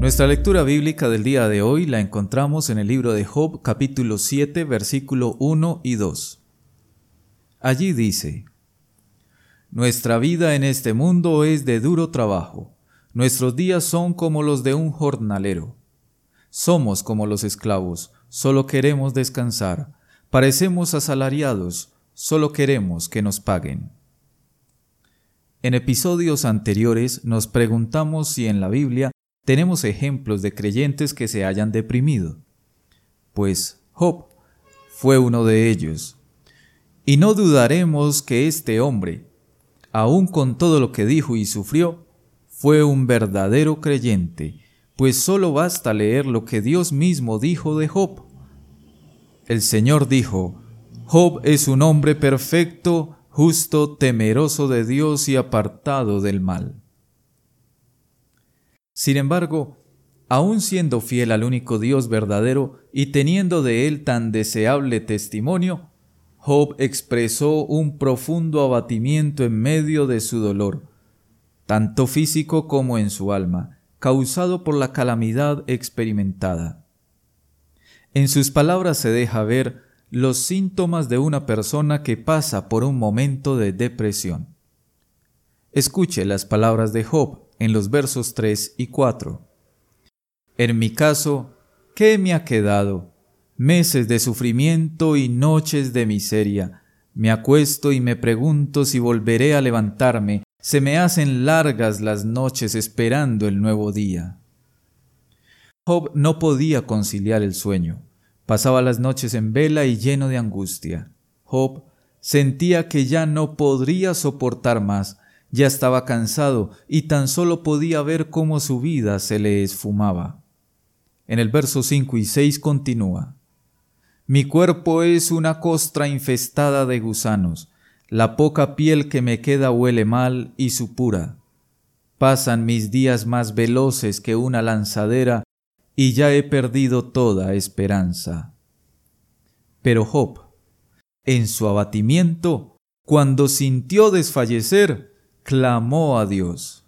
Nuestra lectura bíblica del día de hoy la encontramos en el libro de Job capítulo 7 versículo 1 y 2. Allí dice, Nuestra vida en este mundo es de duro trabajo, nuestros días son como los de un jornalero. Somos como los esclavos, solo queremos descansar, parecemos asalariados, solo queremos que nos paguen. En episodios anteriores nos preguntamos si en la Biblia tenemos ejemplos de creyentes que se hayan deprimido. Pues Job fue uno de ellos. Y no dudaremos que este hombre, aun con todo lo que dijo y sufrió, fue un verdadero creyente, pues solo basta leer lo que Dios mismo dijo de Job. El Señor dijo, Job es un hombre perfecto, justo, temeroso de Dios y apartado del mal. Sin embargo, aun siendo fiel al único Dios verdadero y teniendo de él tan deseable testimonio, Job expresó un profundo abatimiento en medio de su dolor, tanto físico como en su alma, causado por la calamidad experimentada. En sus palabras se deja ver los síntomas de una persona que pasa por un momento de depresión. Escuche las palabras de Job en los versos 3 y 4. En mi caso, ¿qué me ha quedado? Meses de sufrimiento y noches de miseria. Me acuesto y me pregunto si volveré a levantarme. Se me hacen largas las noches esperando el nuevo día. Job no podía conciliar el sueño. Pasaba las noches en vela y lleno de angustia. Job sentía que ya no podría soportar más, ya estaba cansado y tan solo podía ver cómo su vida se le esfumaba. En el verso 5 y 6 continúa. Mi cuerpo es una costra infestada de gusanos, la poca piel que me queda huele mal y supura. Pasan mis días más veloces que una lanzadera y ya he perdido toda esperanza. Pero Job, en su abatimiento, cuando sintió desfallecer, clamó a Dios.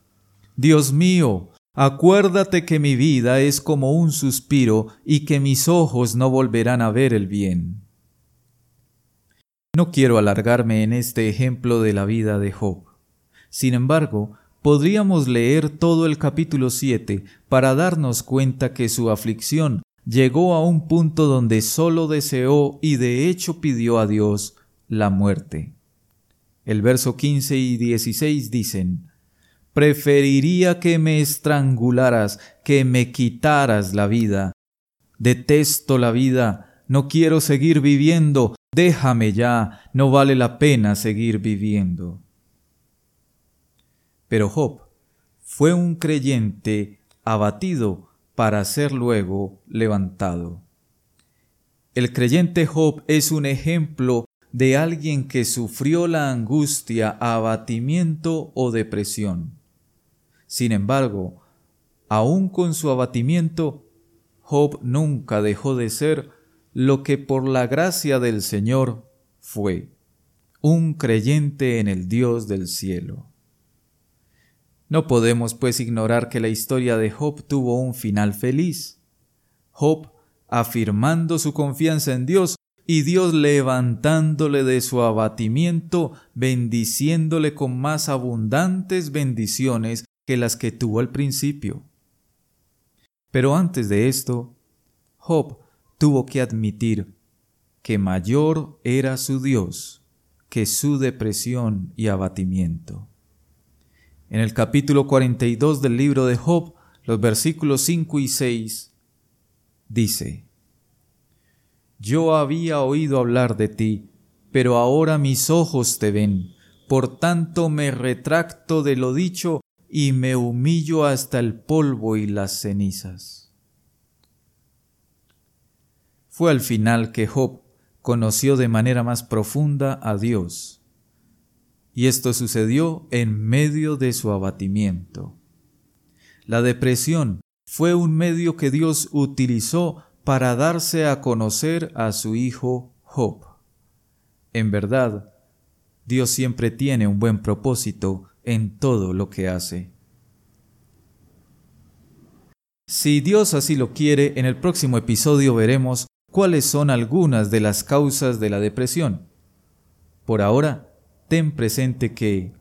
Dios mío, acuérdate que mi vida es como un suspiro y que mis ojos no volverán a ver el bien. No quiero alargarme en este ejemplo de la vida de Job. Sin embargo, podríamos leer todo el capítulo 7 para darnos cuenta que su aflicción llegó a un punto donde sólo deseó y de hecho pidió a Dios la muerte. El verso 15 y 16 dicen, Preferiría que me estrangularas, que me quitaras la vida. Detesto la vida, no quiero seguir viviendo, déjame ya, no vale la pena seguir viviendo. Pero Job fue un creyente abatido para ser luego levantado. El creyente Job es un ejemplo de alguien que sufrió la angustia, abatimiento o depresión. Sin embargo, aun con su abatimiento, Job nunca dejó de ser lo que por la gracia del Señor fue, un creyente en el Dios del cielo. No podemos pues ignorar que la historia de Job tuvo un final feliz. Job, afirmando su confianza en Dios, y Dios levantándole de su abatimiento, bendiciéndole con más abundantes bendiciones que las que tuvo al principio. Pero antes de esto, Job tuvo que admitir que mayor era su Dios que su depresión y abatimiento. En el capítulo 42 del libro de Job, los versículos 5 y 6, dice, yo había oído hablar de ti, pero ahora mis ojos te ven. Por tanto me retracto de lo dicho y me humillo hasta el polvo y las cenizas. Fue al final que Job conoció de manera más profunda a Dios. Y esto sucedió en medio de su abatimiento. La depresión fue un medio que Dios utilizó para darse a conocer a su hijo Job. En verdad, Dios siempre tiene un buen propósito en todo lo que hace. Si Dios así lo quiere, en el próximo episodio veremos cuáles son algunas de las causas de la depresión. Por ahora, ten presente que,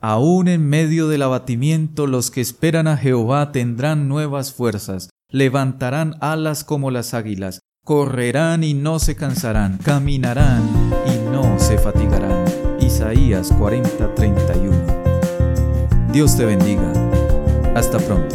aún en medio del abatimiento, los que esperan a Jehová tendrán nuevas fuerzas, levantarán alas como las águilas, correrán y no se cansarán, caminarán y no se fatigarán. Isaías 40:31. Dios te bendiga. Hasta pronto.